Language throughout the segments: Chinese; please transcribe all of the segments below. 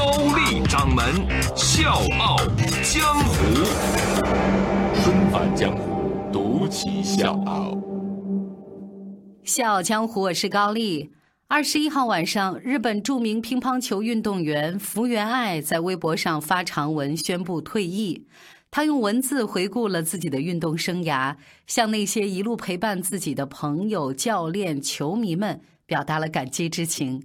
高丽掌门笑傲江湖，重返江湖，独骑笑傲。笑傲江湖，我是高丽。二十一号晚上，日本著名乒乓球运动员福原爱在微博上发长文宣布退役。他用文字回顾了自己的运动生涯，向那些一路陪伴自己的朋友、教练、球迷们表达了感激之情。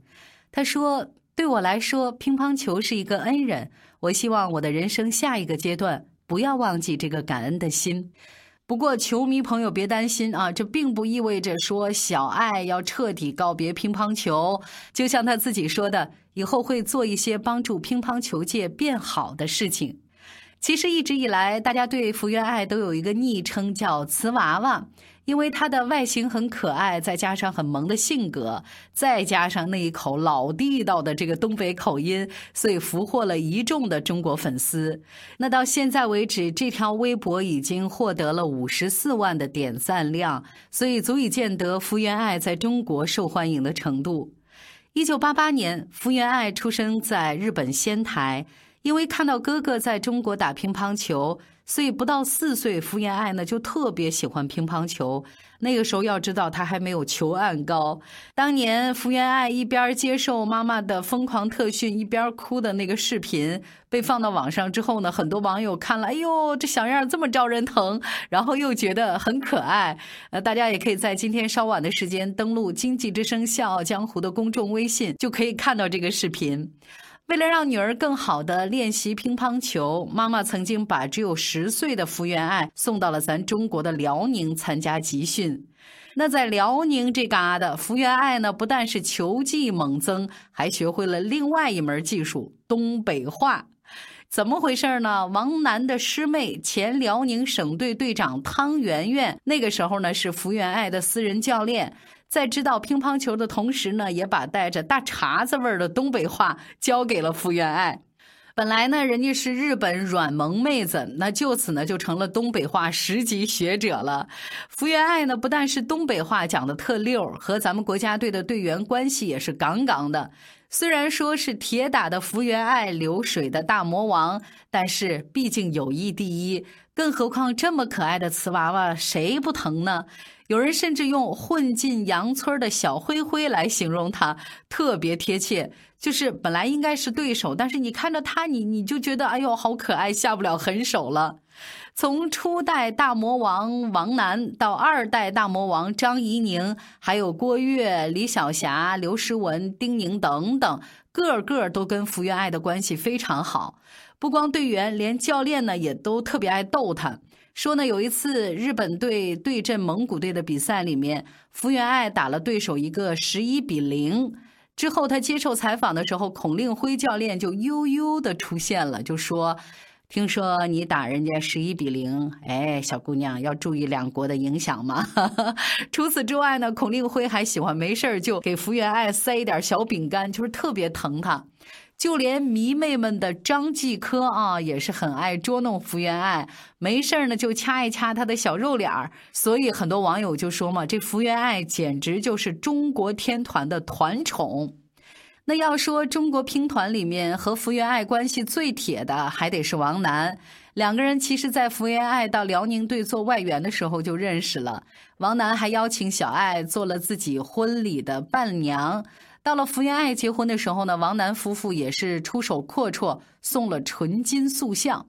他说：“对我来说，乒乓球是一个恩人。我希望我的人生下一个阶段不要忘记这个感恩的心。”不过，球迷朋友别担心啊，这并不意味着说小爱要彻底告别乒乓球。就像他自己说的，以后会做一些帮助乒乓球界变好的事情。其实一直以来，大家对福原爱都有一个昵称叫“瓷娃娃”，因为她的外形很可爱，再加上很萌的性格，再加上那一口老地道的这个东北口音，所以俘获了一众的中国粉丝。那到现在为止，这条微博已经获得了五十四万的点赞量，所以足以见得福原爱在中国受欢迎的程度。一九八八年，福原爱出生在日本仙台。因为看到哥哥在中国打乒乓球，所以不到四岁，福原爱呢就特别喜欢乒乓球。那个时候要知道，他还没有球案高。当年福原爱一边接受妈妈的疯狂特训，一边哭的那个视频被放到网上之后呢，很多网友看了，哎呦，这小样这么招人疼，然后又觉得很可爱。呃，大家也可以在今天稍晚的时间登录《经济之声笑傲江湖》的公众微信，就可以看到这个视频。为了让女儿更好的练习乒乓球，妈妈曾经把只有十岁的福原爱送到了咱中国的辽宁参加集训。那在辽宁这嘎达，福原爱呢不但是球技猛增，还学会了另外一门技术——东北话。怎么回事呢？王楠的师妹，前辽宁省队队长汤圆圆，那个时候呢是福原爱的私人教练。在知道乒乓球的同时呢，也把带着大碴子味儿的东北话教给了福原爱。本来呢，人家是日本软萌妹子，那就此呢就成了东北话十级学者了。福原爱呢，不但是东北话讲的特溜，和咱们国家队的队员关系也是杠杠的。虽然说是铁打的福原爱，流水的大魔王，但是毕竟友谊第一。更何况这么可爱的瓷娃娃，谁不疼呢？有人甚至用混进羊村的小灰灰来形容他，特别贴切。就是本来应该是对手，但是你看着他，你你就觉得哎呦好可爱，下不了狠手了。从初代大魔王王楠到二代大魔王张怡宁，还有郭跃、李晓霞、刘诗雯、丁宁等等，个个都跟福原爱的关系非常好。不光队员，连教练呢也都特别爱逗他。说呢，有一次日本队对阵蒙古队的比赛里面，福原爱打了对手一个十一比零。之后他接受采访的时候，孔令辉教练就悠悠的出现了，就说：“听说你打人家十一比零，哎，小姑娘要注意两国的影响嘛。”除此之外呢，孔令辉还喜欢没事就给福原爱塞一点小饼干，就是特别疼她。就连迷妹们的张继科啊，也是很爱捉弄福原爱，没事呢就掐一掐她的小肉脸儿。所以很多网友就说嘛，这福原爱简直就是中国天团的团宠。那要说中国乒团里面和福原爱关系最铁的，还得是王楠。两个人其实，在福原爱到辽宁队做外援的时候就认识了。王楠还邀请小爱做了自己婚礼的伴娘。到了福原爱结婚的时候呢，王楠夫妇也是出手阔绰，送了纯金塑像。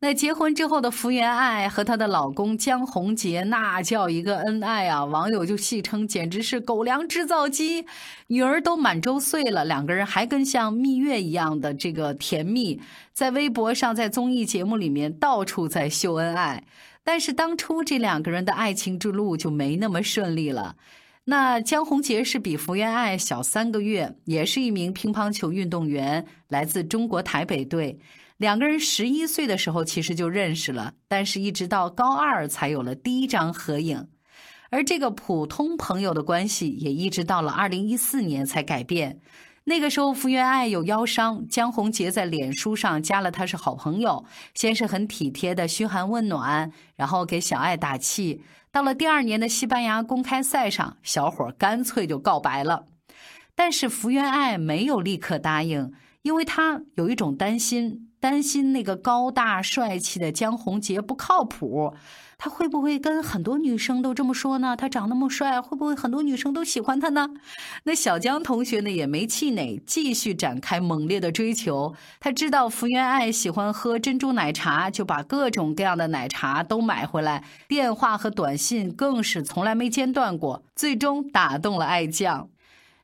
那结婚之后的福原爱和她的老公江宏杰，那叫一个恩爱啊！网友就戏称简直是狗粮制造机。女儿都满周岁了，两个人还跟像蜜月一样的这个甜蜜，在微博上、在综艺节目里面到处在秀恩爱。但是当初这两个人的爱情之路就没那么顺利了。那江宏杰是比福原爱小三个月，也是一名乒乓球运动员，来自中国台北队。两个人十一岁的时候其实就认识了，但是一直到高二才有了第一张合影。而这个普通朋友的关系也一直到了二零一四年才改变。那个时候，福原爱有腰伤，江宏杰在脸书上加了她是好朋友，先是很体贴的嘘寒问暖，然后给小爱打气。到了第二年的西班牙公开赛上，小伙干脆就告白了。但是福原爱没有立刻答应，因为他有一种担心，担心那个高大帅气的江宏杰不靠谱。他会不会跟很多女生都这么说呢？他长那么帅，会不会很多女生都喜欢他呢？那小江同学呢也没气馁，继续展开猛烈的追求。他知道福原爱喜欢喝珍珠奶茶，就把各种各样的奶茶都买回来，电话和短信更是从来没间断过。最终打动了爱酱。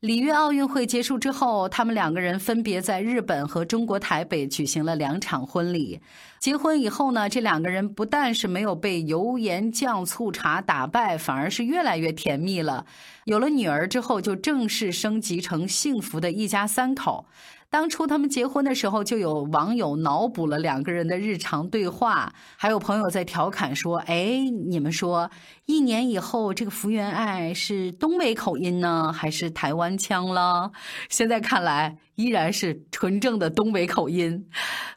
里约奥运会结束之后，他们两个人分别在日本和中国台北举行了两场婚礼。结婚以后呢，这两个人不但是没有被油盐酱醋茶打败，反而是越来越甜蜜了。有了女儿之后，就正式升级成幸福的一家三口。当初他们结婚的时候，就有网友脑补了两个人的日常对话，还有朋友在调侃说：“哎，你们说，一年以后这个福原爱是东北口音呢，还是台湾腔了？”现在看来。依然是纯正的东北口音，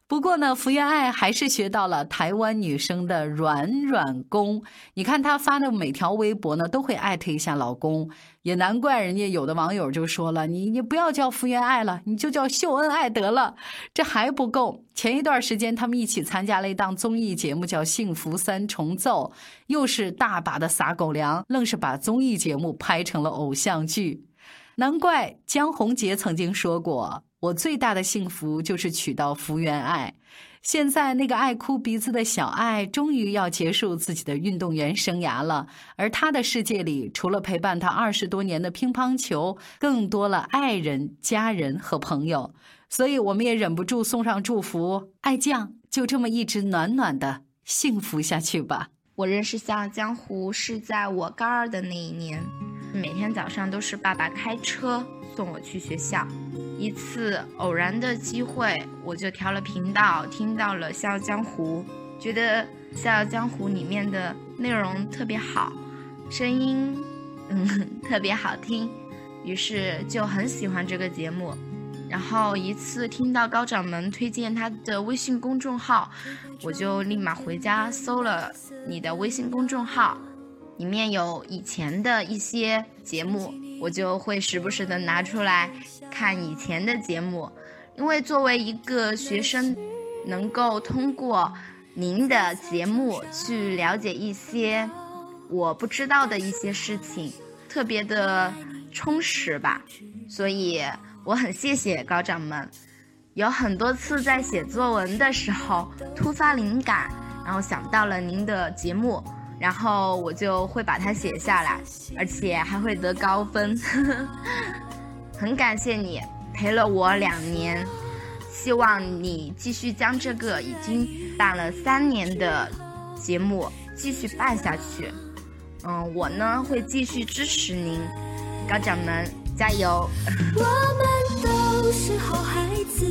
不过呢，福原爱还是学到了台湾女生的软软功。你看她发的每条微博呢，都会艾特一下老公，也难怪人家有的网友就说了：“你你不要叫福原爱了，你就叫秀恩爱得了。”这还不够，前一段时间他们一起参加了一档综艺节目，叫《幸福三重奏》，又是大把的撒狗粮，愣是把综艺节目拍成了偶像剧。难怪江宏杰曾经说过：“我最大的幸福就是娶到福原爱。”现在那个爱哭鼻子的小爱，终于要结束自己的运动员生涯了。而他的世界里，除了陪伴他二十多年的乒乓球，更多了爱人、家人和朋友。所以，我们也忍不住送上祝福：爱酱就这么一直暖暖的幸福下去吧。我认识《笑傲江湖》是在我高二的那一年。每天早上都是爸爸开车送我去学校。一次偶然的机会，我就调了频道，听到了《笑傲江湖》，觉得《笑傲江湖》里面的内容特别好，声音嗯特别好听，于是就很喜欢这个节目。然后一次听到高掌门推荐他的微信公众号，我就立马回家搜了你的微信公众号。里面有以前的一些节目，我就会时不时的拿出来看以前的节目，因为作为一个学生，能够通过您的节目去了解一些我不知道的一些事情，特别的充实吧。所以我很谢谢高掌门，有很多次在写作文的时候突发灵感，然后想到了您的节目。然后我就会把它写下来，而且还会得高分。很感谢你陪了我两年，希望你继续将这个已经办了三年的节目继续办下去。嗯，我呢会继续支持您，高掌门加油！我们都是好孩子，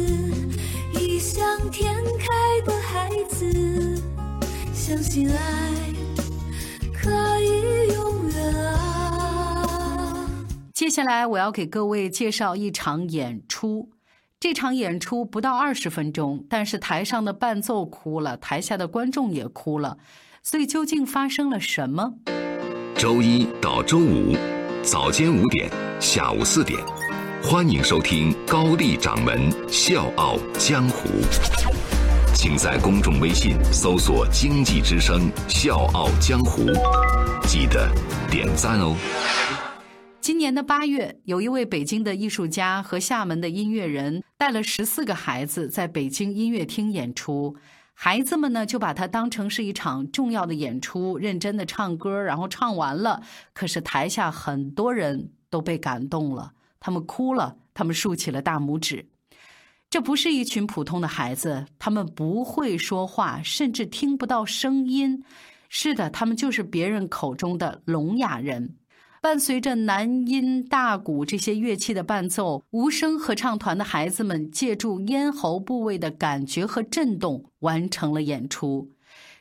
异想天开的孩子，相信爱。可以永远啊！接下来我要给各位介绍一场演出。这场演出不到二十分钟，但是台上的伴奏哭了，台下的观众也哭了。所以究竟发生了什么？周一到周五早间五点，下午四点，欢迎收听高丽掌门笑傲江湖。请在公众微信搜索“经济之声笑傲江湖”，记得点赞哦。今年的八月，有一位北京的艺术家和厦门的音乐人带了十四个孩子在北京音乐厅演出，孩子们呢就把它当成是一场重要的演出，认真的唱歌，然后唱完了。可是台下很多人都被感动了，他们哭了，他们竖起了大拇指。这不是一群普通的孩子，他们不会说话，甚至听不到声音。是的，他们就是别人口中的聋哑人。伴随着南音、大鼓这些乐器的伴奏，无声合唱团的孩子们借助咽喉部位的感觉和震动完成了演出。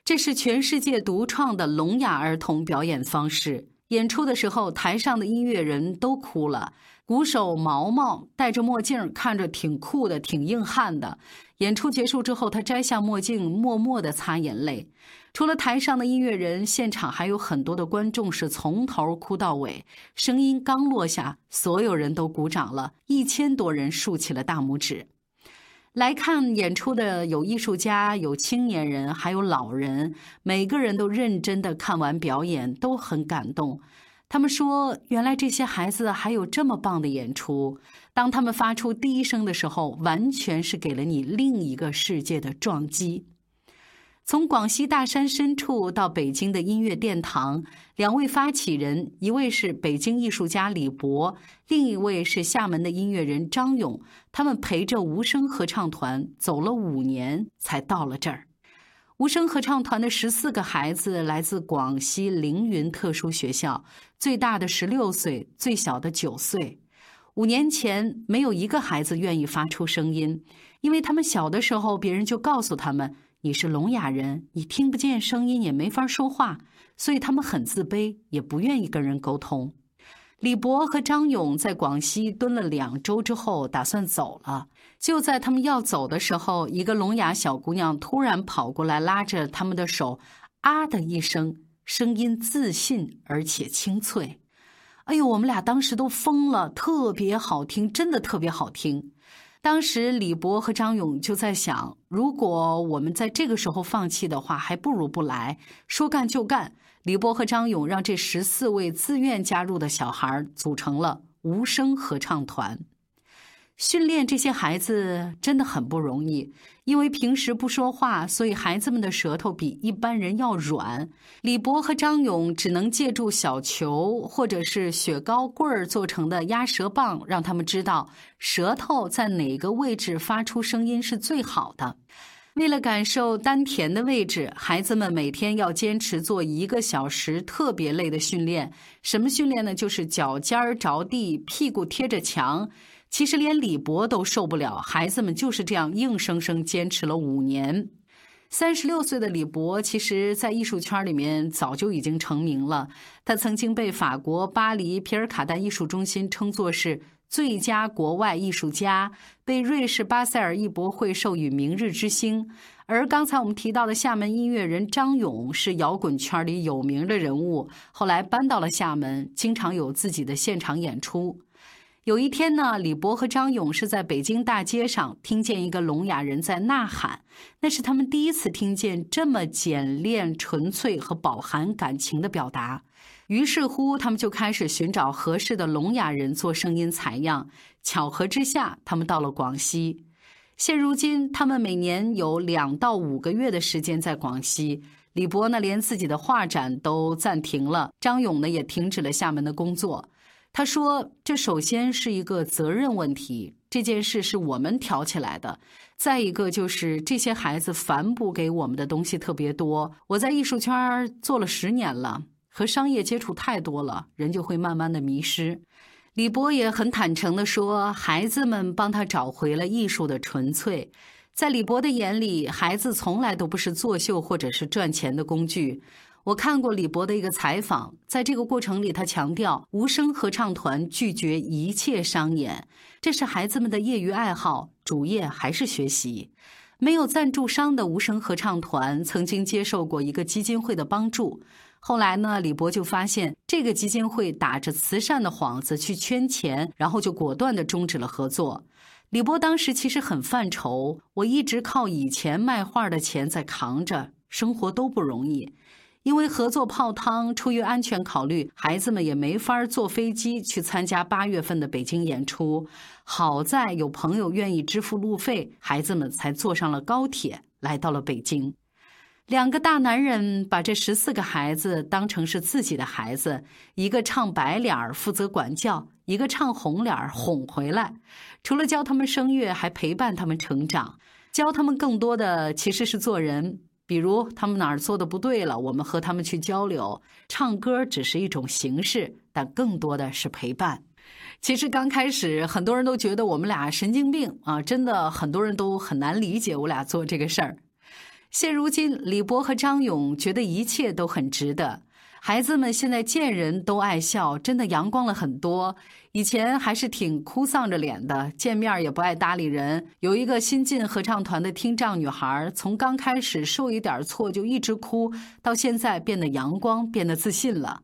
这是全世界独创的聋哑儿童表演方式。演出的时候，台上的音乐人都哭了。鼓手毛毛戴着墨镜，看着挺酷的，挺硬汉的。演出结束之后，他摘下墨镜，默默地擦眼泪。除了台上的音乐人，现场还有很多的观众是从头哭到尾。声音刚落下，所有人都鼓掌了，一千多人竖起了大拇指。来看演出的有艺术家，有青年人，还有老人，每个人都认真地看完表演，都很感动。他们说：“原来这些孩子还有这么棒的演出。当他们发出第一声的时候，完全是给了你另一个世界的撞击。”从广西大山深处到北京的音乐殿堂，两位发起人，一位是北京艺术家李博，另一位是厦门的音乐人张勇。他们陪着无声合唱团走了五年，才到了这儿。无声合唱团的十四个孩子来自广西凌云特殊学校，最大的十六岁，最小的九岁。五年前，没有一个孩子愿意发出声音，因为他们小的时候，别人就告诉他们：“你是聋哑人，你听不见声音，也没法说话。”所以他们很自卑，也不愿意跟人沟通。李博和张勇在广西蹲了两周之后，打算走了。就在他们要走的时候，一个聋哑小姑娘突然跑过来，拉着他们的手，啊的一声，声音自信而且清脆。哎呦，我们俩当时都疯了，特别好听，真的特别好听。当时李博和张勇就在想，如果我们在这个时候放弃的话，还不如不来。说干就干。李波和张勇让这十四位自愿加入的小孩组成了无声合唱团。训练这些孩子真的很不容易，因为平时不说话，所以孩子们的舌头比一般人要软。李博和张勇只能借助小球或者是雪糕棍儿做成的压舌棒，让他们知道舌头在哪个位置发出声音是最好的。为了感受丹田的位置，孩子们每天要坚持做一个小时特别累的训练。什么训练呢？就是脚尖儿着地，屁股贴着墙。其实连李博都受不了，孩子们就是这样硬生生坚持了五年。三十六岁的李博，其实在艺术圈里面早就已经成名了。他曾经被法国巴黎皮尔卡丹艺术中心称作是。最佳国外艺术家被瑞士巴塞尔艺博会授予“明日之星”，而刚才我们提到的厦门音乐人张勇是摇滚圈里有名的人物，后来搬到了厦门，经常有自己的现场演出。有一天呢，李博和张勇是在北京大街上听见一个聋哑人在呐喊，那是他们第一次听见这么简练、纯粹和饱含感情的表达。于是乎，他们就开始寻找合适的聋哑人做声音采样。巧合之下，他们到了广西。现如今，他们每年有两到五个月的时间在广西。李博呢，连自己的画展都暂停了；张勇呢，也停止了厦门的工作。他说：“这首先是一个责任问题，这件事是我们挑起来的。再一个就是这些孩子反哺给我们的东西特别多。我在艺术圈做了十年了。”和商业接触太多了，人就会慢慢的迷失。李博也很坦诚地说，孩子们帮他找回了艺术的纯粹。在李博的眼里，孩子从来都不是作秀或者是赚钱的工具。我看过李博的一个采访，在这个过程里，他强调无声合唱团拒绝一切商演，这是孩子们的业余爱好，主业还是学习。没有赞助商的无声合唱团曾经接受过一个基金会的帮助。后来呢，李博就发现这个基金会打着慈善的幌子去圈钱，然后就果断的终止了合作。李博当时其实很犯愁，我一直靠以前卖画的钱在扛着，生活都不容易。因为合作泡汤，出于安全考虑，孩子们也没法坐飞机去参加八月份的北京演出。好在有朋友愿意支付路费，孩子们才坐上了高铁，来到了北京。两个大男人把这十四个孩子当成是自己的孩子，一个唱白脸儿负责管教，一个唱红脸儿哄回来。除了教他们声乐，还陪伴他们成长，教他们更多的其实是做人。比如他们哪儿做的不对了，我们和他们去交流。唱歌只是一种形式，但更多的是陪伴。其实刚开始，很多人都觉得我们俩神经病啊，真的很多人都很难理解我俩做这个事儿。现如今，李博和张勇觉得一切都很值得。孩子们现在见人都爱笑，真的阳光了很多。以前还是挺哭丧着脸的，见面也不爱搭理人。有一个新进合唱团的听障女孩，从刚开始受一点挫就一直哭，到现在变得阳光，变得自信了。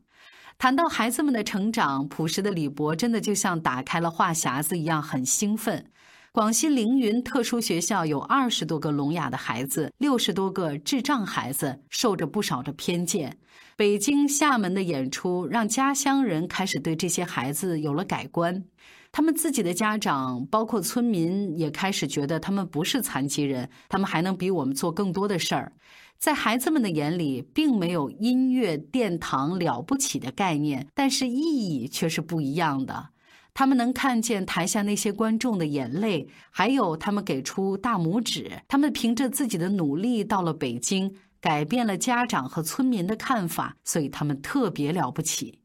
谈到孩子们的成长，朴实的李博真的就像打开了话匣子一样，很兴奋。广西凌云特殊学校有二十多个聋哑的孩子，六十多个智障孩子，受着不少的偏见。北京、厦门的演出让家乡人开始对这些孩子有了改观，他们自己的家长，包括村民，也开始觉得他们不是残疾人，他们还能比我们做更多的事儿。在孩子们的眼里，并没有音乐殿堂了不起的概念，但是意义却是不一样的。他们能看见台下那些观众的眼泪，还有他们给出大拇指。他们凭着自己的努力到了北京，改变了家长和村民的看法，所以他们特别了不起。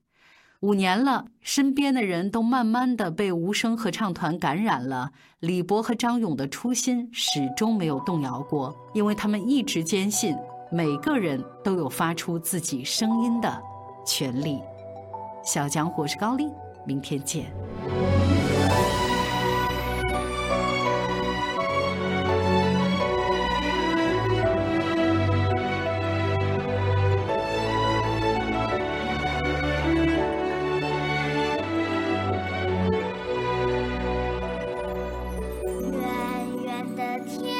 五年了，身边的人都慢慢的被无声合唱团感染了。李博和张勇的初心始终没有动摇过，因为他们一直坚信每个人都有发出自己声音的权利。小江湖是高丽。明天见。Yeah.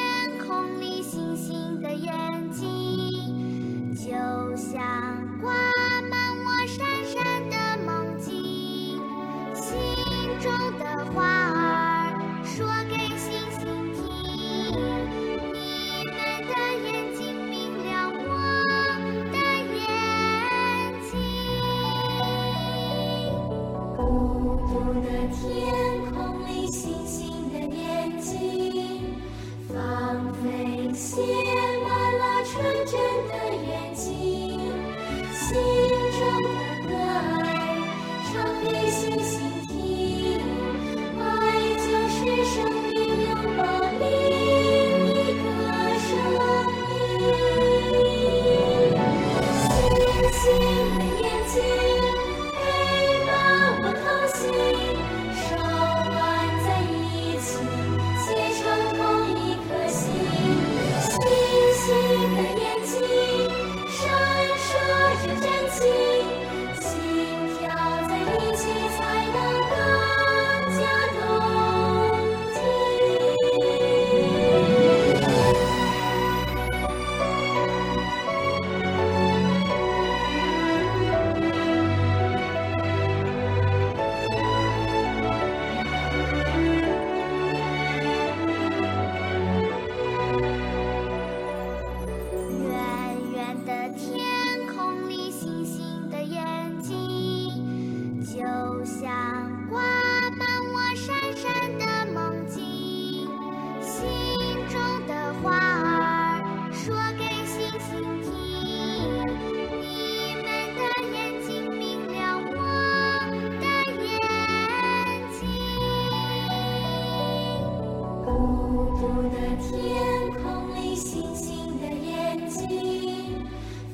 天空里星星的眼睛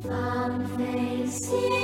放飞心。